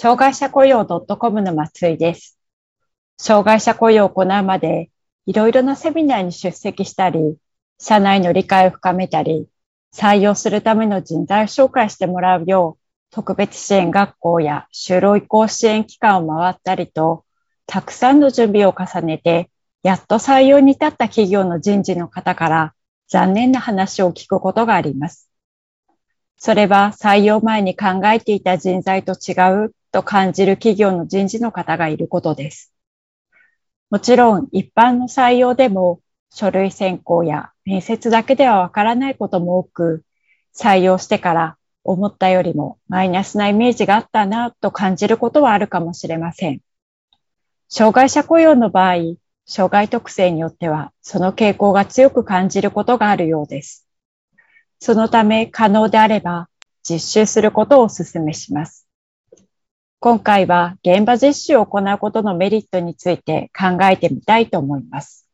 障害者雇用 .com の松井です。障害者雇用を行うまで、いろいろなセミナーに出席したり、社内の理解を深めたり、採用するための人材を紹介してもらうよう、特別支援学校や就労移行支援機関を回ったりと、たくさんの準備を重ねて、やっと採用に至った企業の人事の方から残念な話を聞くことがあります。それは採用前に考えていた人材と違うと感じる企業の人事の方がいることです。もちろん一般の採用でも書類選考や面接だけではわからないことも多く、採用してから思ったよりもマイナスなイメージがあったなと感じることはあるかもしれません。障害者雇用の場合、障害特性によってはその傾向が強く感じることがあるようです。そのため可能であれば実習することをお勧めします。今回は現場実習を行うことのメリットについて考えてみたいと思います。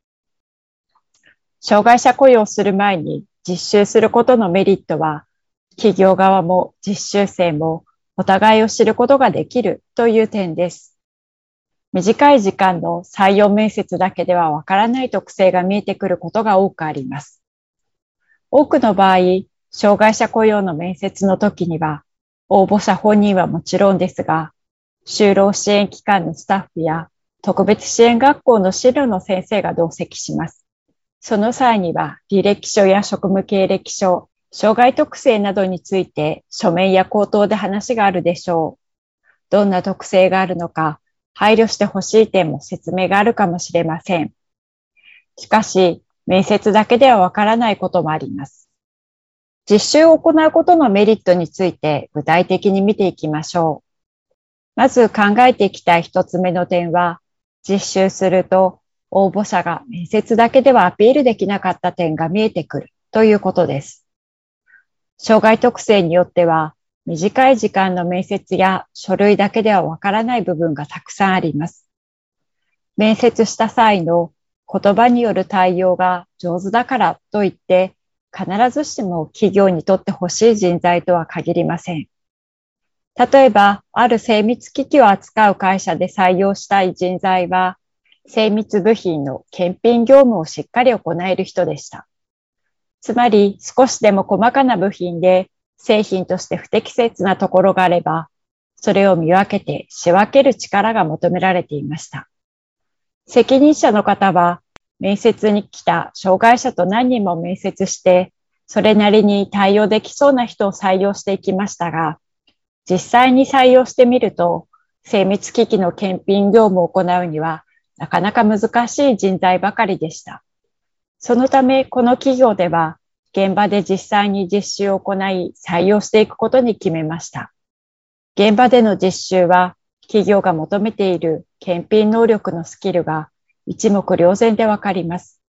障害者雇用する前に実習することのメリットは、企業側も実習生もお互いを知ることができるという点です。短い時間の採用面接だけではわからない特性が見えてくることが多くあります。多くの場合、障害者雇用の面接の時には、応募者本人はもちろんですが、就労支援機関のスタッフや特別支援学校の資料の先生が同席します。その際には履歴書や職務経歴書、障害特性などについて書面や口頭で話があるでしょう。どんな特性があるのか、配慮してほしい点も説明があるかもしれません。しかし、面接だけではわからないこともあります。実習を行うことのメリットについて具体的に見ていきましょう。まず考えていきたい一つ目の点は、実習すると応募者が面接だけではアピールできなかった点が見えてくるということです。障害特性によっては、短い時間の面接や書類だけではわからない部分がたくさんあります。面接した際の言葉による対応が上手だからといって、必ずしも企業にとって欲しい人材とは限りません。例えば、ある精密機器を扱う会社で採用したい人材は、精密部品の検品業務をしっかり行える人でした。つまり、少しでも細かな部品で製品として不適切なところがあれば、それを見分けて仕分ける力が求められていました。責任者の方は、面接に来た障害者と何人も面接して、それなりに対応できそうな人を採用していきましたが、実際に採用してみると、精密機器の検品業務を行うには、なかなか難しい人材ばかりでした。そのため、この企業では、現場で実際に実習を行い、採用していくことに決めました。現場での実習は、企業が求めている検品能力のスキルが一目瞭然でわかります。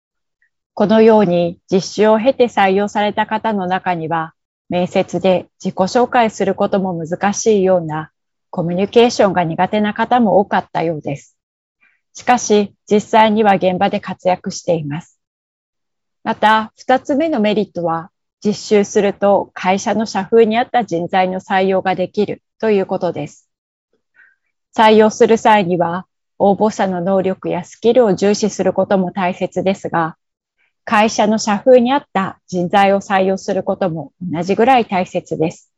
このように実習を経て採用された方の中には、面接で自己紹介することも難しいようなコミュニケーションが苦手な方も多かったようです。しかし、実際には現場で活躍しています。また、二つ目のメリットは、実習すると会社の社風に合った人材の採用ができるということです。採用する際には、応募者の能力やスキルを重視することも大切ですが、会社の社風に合った人材を採用することも同じぐらい大切です。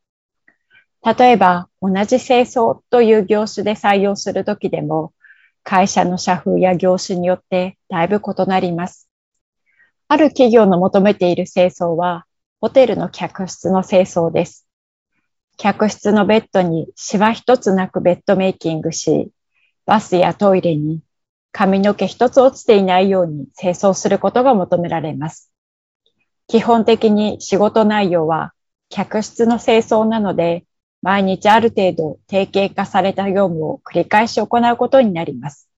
例えば、同じ清掃という業種で採用するときでも、会社の社風や業種によってだいぶ異なります。ある企業の求めている清掃は、ホテルの客室の清掃です。客室のベッドにシワ一つなくベッドメイキングし、バスやトイレに髪の毛一つ落ちていないように清掃することが求められます。基本的に仕事内容は客室の清掃なので、毎日ある程度定型化された業務を繰り返し行うことになります。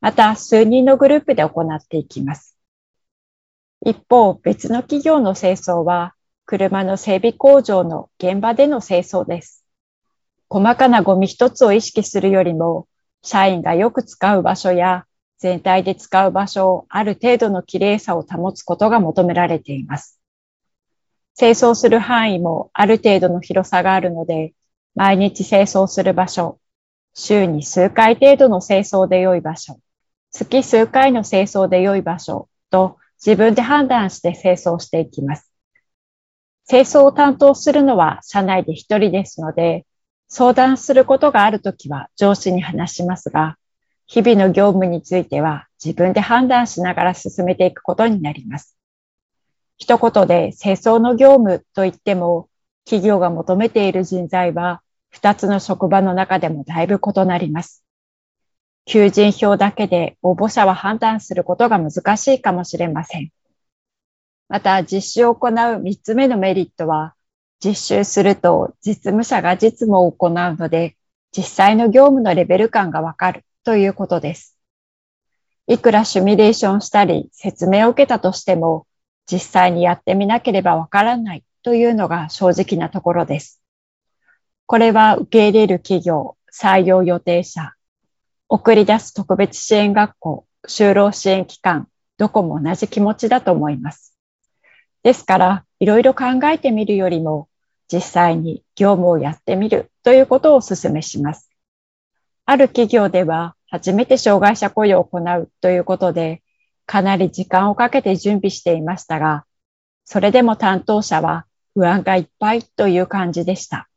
また、数人のグループで行っていきます。一方、別の企業の清掃は、車の整備工場の現場での清掃です。細かなゴミ一つを意識するよりも、社員がよく使う場所や全体で使う場所をある程度の綺麗さを保つことが求められています。清掃する範囲もある程度の広さがあるので、毎日清掃する場所、週に数回程度の清掃で良い場所、月数回の清掃で良い場所と自分で判断して清掃していきます。清掃を担当するのは社内で一人ですので、相談することがあるときは上司に話しますが、日々の業務については自分で判断しながら進めていくことになります。一言で清掃の業務といっても、企業が求めている人材は二つの職場の中でもだいぶ異なります。求人票だけで応募者は判断することが難しいかもしれません。また実習を行う3つ目のメリットは、実習すると実務者が実務を行うので、実際の業務のレベル感がわかるということです。いくらシミュレーションしたり説明を受けたとしても、実際にやってみなければわからないというのが正直なところです。これは受け入れる企業、採用予定者、送り出す特別支援学校、就労支援機関、どこも同じ気持ちだと思います。ですから、いろいろ考えてみるよりも、実際に業務をやってみるということをお勧めします。ある企業では、初めて障害者雇用を行うということで、かなり時間をかけて準備していましたが、それでも担当者は不安がいっぱいという感じでした。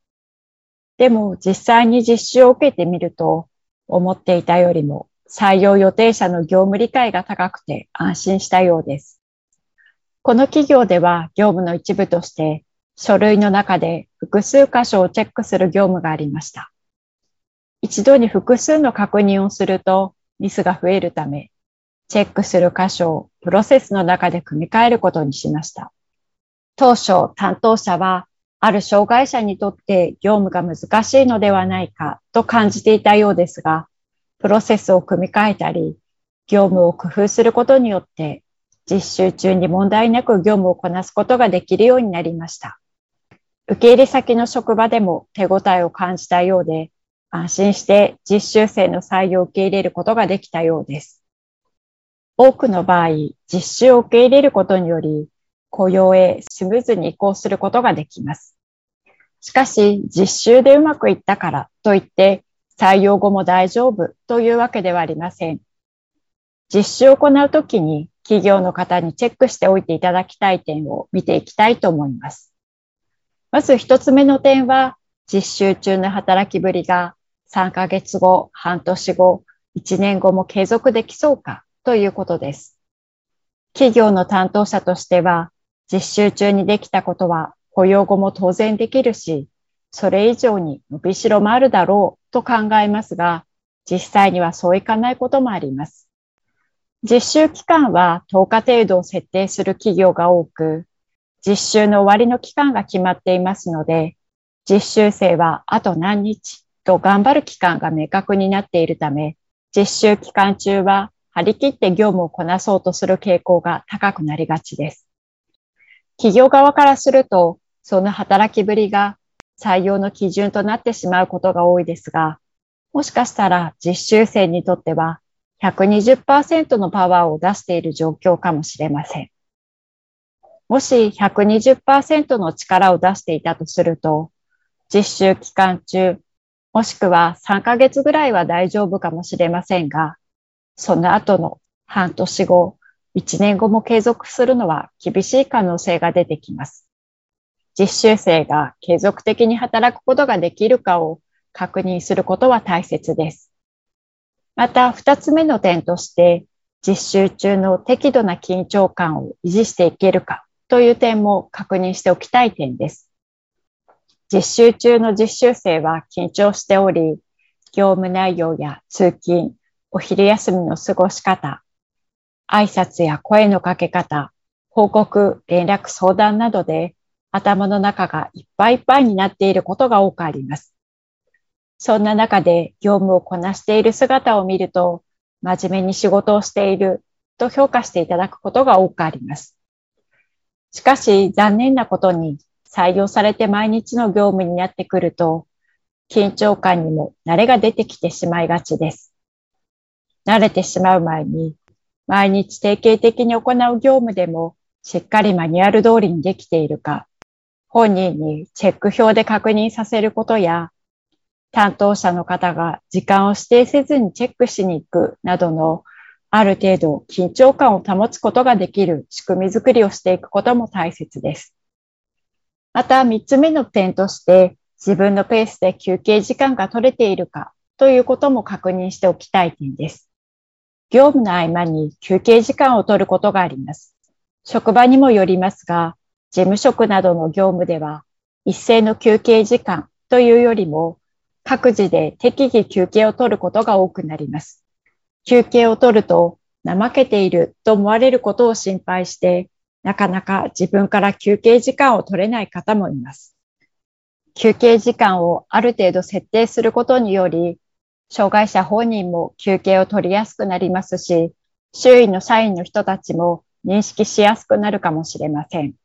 でも実際に実習を受けてみると、思っていたよりも採用予定者の業務理解が高くて安心したようです。この企業では業務の一部として書類の中で複数箇所をチェックする業務がありました。一度に複数の確認をするとミスが増えるため、チェックする箇所をプロセスの中で組み替えることにしました。当初、担当者は、ある障害者にとって業務が難しいのではないかと感じていたようですが、プロセスを組み替えたり、業務を工夫することによって実習中に問題なく業務をこなすことができるようになりました。受け入れ先の職場でも手応えを感じたようで、安心して実習生の採用を受け入れることができたようです。多くの場合、実習を受け入れることにより、雇用へスムーズに移行することができます。しかし、実習でうまくいったからといって、採用後も大丈夫というわけではありません。実習を行うときに企業の方にチェックしておいていただきたい点を見ていきたいと思います。まず一つ目の点は、実習中の働きぶりが3ヶ月後、半年後、1年後も継続できそうかということです。企業の担当者としては、実習中にできたことは雇用後も当然できるし、それ以上に伸びしろもあるだろうと考えますが、実際にはそういかないこともあります。実習期間は10日程度を設定する企業が多く、実習の終わりの期間が決まっていますので、実習生はあと何日と頑張る期間が明確になっているため、実習期間中は張り切って業務をこなそうとする傾向が高くなりがちです。企業側からすると、その働きぶりが採用の基準となってしまうことが多いですが、もしかしたら実習生にとっては120%のパワーを出している状況かもしれません。もし120%の力を出していたとすると、実習期間中、もしくは3ヶ月ぐらいは大丈夫かもしれませんが、その後の半年後、1年後も継続するのは厳しい可能性が出てきます。実習生が継続的に働くことができるかを確認することは大切です。また、二つ目の点として、実習中の適度な緊張感を維持していけるかという点も確認しておきたい点です。実習中の実習生は緊張しており、業務内容や通勤、お昼休みの過ごし方、挨拶や声のかけ方、報告、連絡、相談などで頭の中がいっぱいいっぱいになっていることが多くあります。そんな中で業務をこなしている姿を見ると、真面目に仕事をしていると評価していただくことが多くあります。しかし残念なことに採用されて毎日の業務になってくると、緊張感にも慣れが出てきてしまいがちです。慣れてしまう前に、毎日定型的に行う業務でも、しっかりマニュアル通りにできているか、本人にチェック表で確認させることや、担当者の方が時間を指定せずにチェックしに行くなどの、ある程度緊張感を保つことができる仕組みづくりをしていくことも大切です。また、三つ目の点として、自分のペースで休憩時間が取れているかということも確認しておきたい点です。業務の合間に休憩時間を取ることがあります。職場にもよりますが、事務職などの業務では、一斉の休憩時間というよりも、各自で適宜休憩を取ることが多くなります。休憩を取ると、怠けていると思われることを心配して、なかなか自分から休憩時間を取れない方もいます。休憩時間をある程度設定することにより、障害者本人も休憩を取りやすくなりますし、周囲の社員の人たちも認識しやすくなるかもしれません。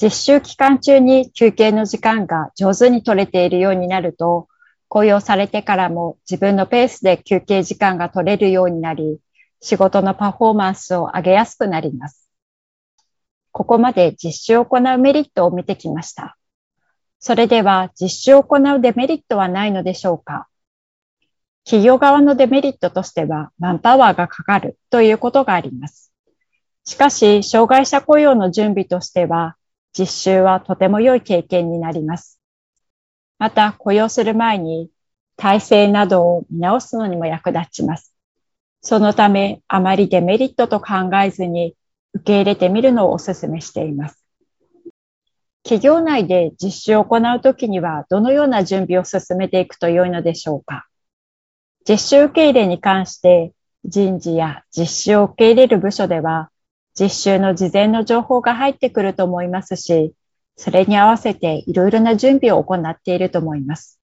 実習期間中に休憩の時間が上手に取れているようになると、雇用されてからも自分のペースで休憩時間が取れるようになり、仕事のパフォーマンスを上げやすくなります。ここまで実習を行うメリットを見てきました。それでは実習を行うデメリットはないのでしょうか企業側のデメリットとしては、マンパワーがかかるということがあります。しかし、障害者雇用の準備としては、実習はとても良い経験になります。また、雇用する前に、体制などを見直すのにも役立ちます。そのため、あまりデメリットと考えずに、受け入れてみるのをお勧めしています。企業内で実習を行うときには、どのような準備を進めていくと良いのでしょうか実習受け入れに関して人事や実習を受け入れる部署では実習の事前の情報が入ってくると思いますし、それに合わせていろいろな準備を行っていると思います。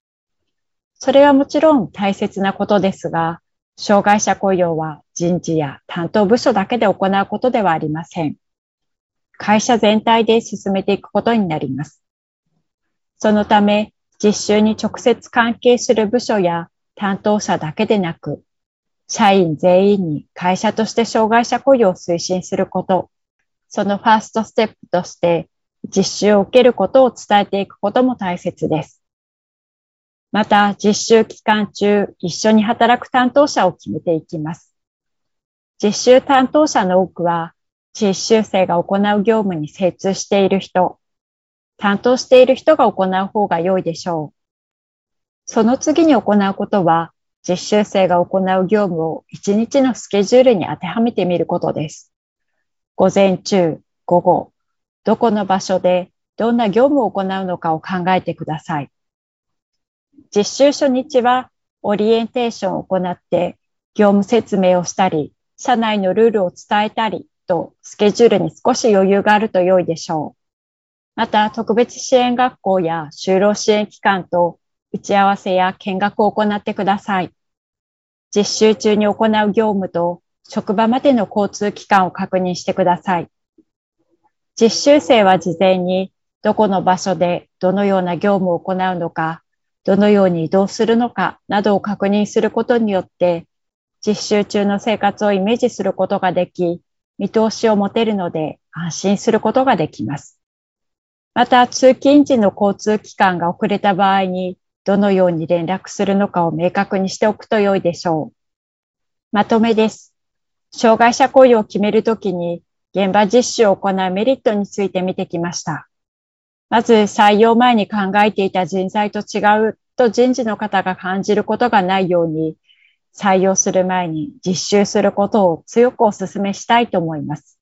それはもちろん大切なことですが、障害者雇用は人事や担当部署だけで行うことではありません。会社全体で進めていくことになります。そのため、実習に直接関係する部署や担当者だけでなく、社員全員に会社として障害者雇用を推進すること、そのファーストステップとして実習を受けることを伝えていくことも大切です。また、実習期間中、一緒に働く担当者を決めていきます。実習担当者の多くは、実習生が行う業務に精通している人、担当している人が行う方が良いでしょう。その次に行うことは、実習生が行う業務を1日のスケジュールに当てはめてみることです。午前中、午後、どこの場所でどんな業務を行うのかを考えてください。実習初日はオリエンテーションを行って業務説明をしたり、社内のルールを伝えたりとスケジュールに少し余裕があると良いでしょう。また、特別支援学校や就労支援機関と打ち合わせや見学を行ってください。実習中に行う業務と職場までの交通機関を確認してください。実習生は事前にどこの場所でどのような業務を行うのか、どのように移動するのかなどを確認することによって、実習中の生活をイメージすることができ、見通しを持てるので安心することができます。また、通勤時の交通機関が遅れた場合に、どのように連絡するのかを明確にしておくと良いでしょう。まとめです。障害者雇用を決めるときに現場実習を行うメリットについて見てきました。まず採用前に考えていた人材と違うと人事の方が感じることがないように、採用する前に実習することを強くお勧めしたいと思います。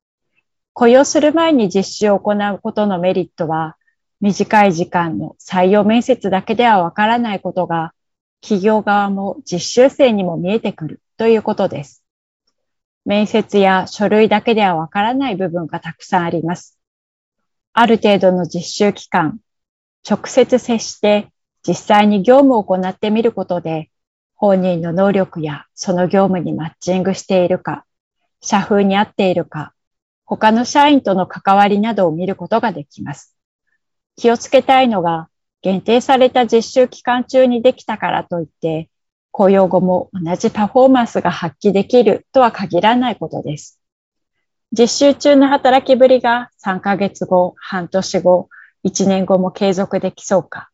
雇用する前に実習を行うことのメリットは、短い時間の採用面接だけではわからないことが、企業側も実習生にも見えてくるということです。面接や書類だけではわからない部分がたくさんあります。ある程度の実習期間、直接接して実際に業務を行ってみることで、本人の能力やその業務にマッチングしているか、社風に合っているか、他の社員との関わりなどを見ることができます。気をつけたいのが、限定された実習期間中にできたからといって、雇用後も同じパフォーマンスが発揮できるとは限らないことです。実習中の働きぶりが3ヶ月後、半年後、1年後も継続できそうか、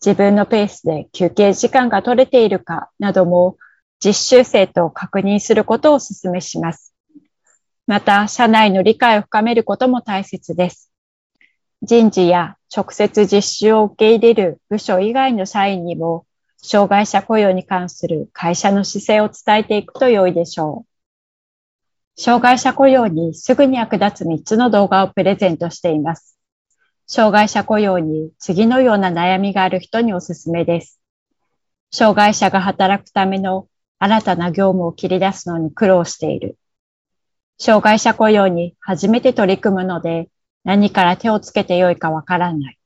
自分のペースで休憩時間が取れているかなども実習生と確認することをお勧めします。また、社内の理解を深めることも大切です。人事や直接実習を受け入れる部署以外の社員にも、障害者雇用に関する会社の姿勢を伝えていくと良いでしょう。障害者雇用にすぐに役立つ3つの動画をプレゼントしています。障害者雇用に次のような悩みがある人におすすめです。障害者が働くための新たな業務を切り出すのに苦労している。障害者雇用に初めて取り組むので何から手をつけてよいかわからない。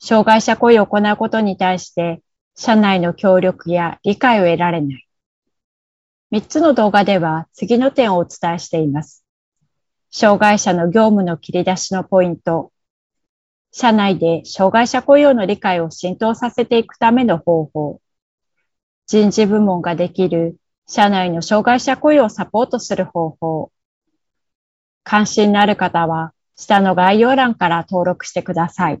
障害者雇用を行うことに対して社内の協力や理解を得られない。3つの動画では次の点をお伝えしています。障害者の業務の切り出しのポイント、社内で障害者雇用の理解を浸透させていくための方法、人事部門ができる社内の障害者雇用をサポートする方法、関心のある方は下の概要欄から登録してください。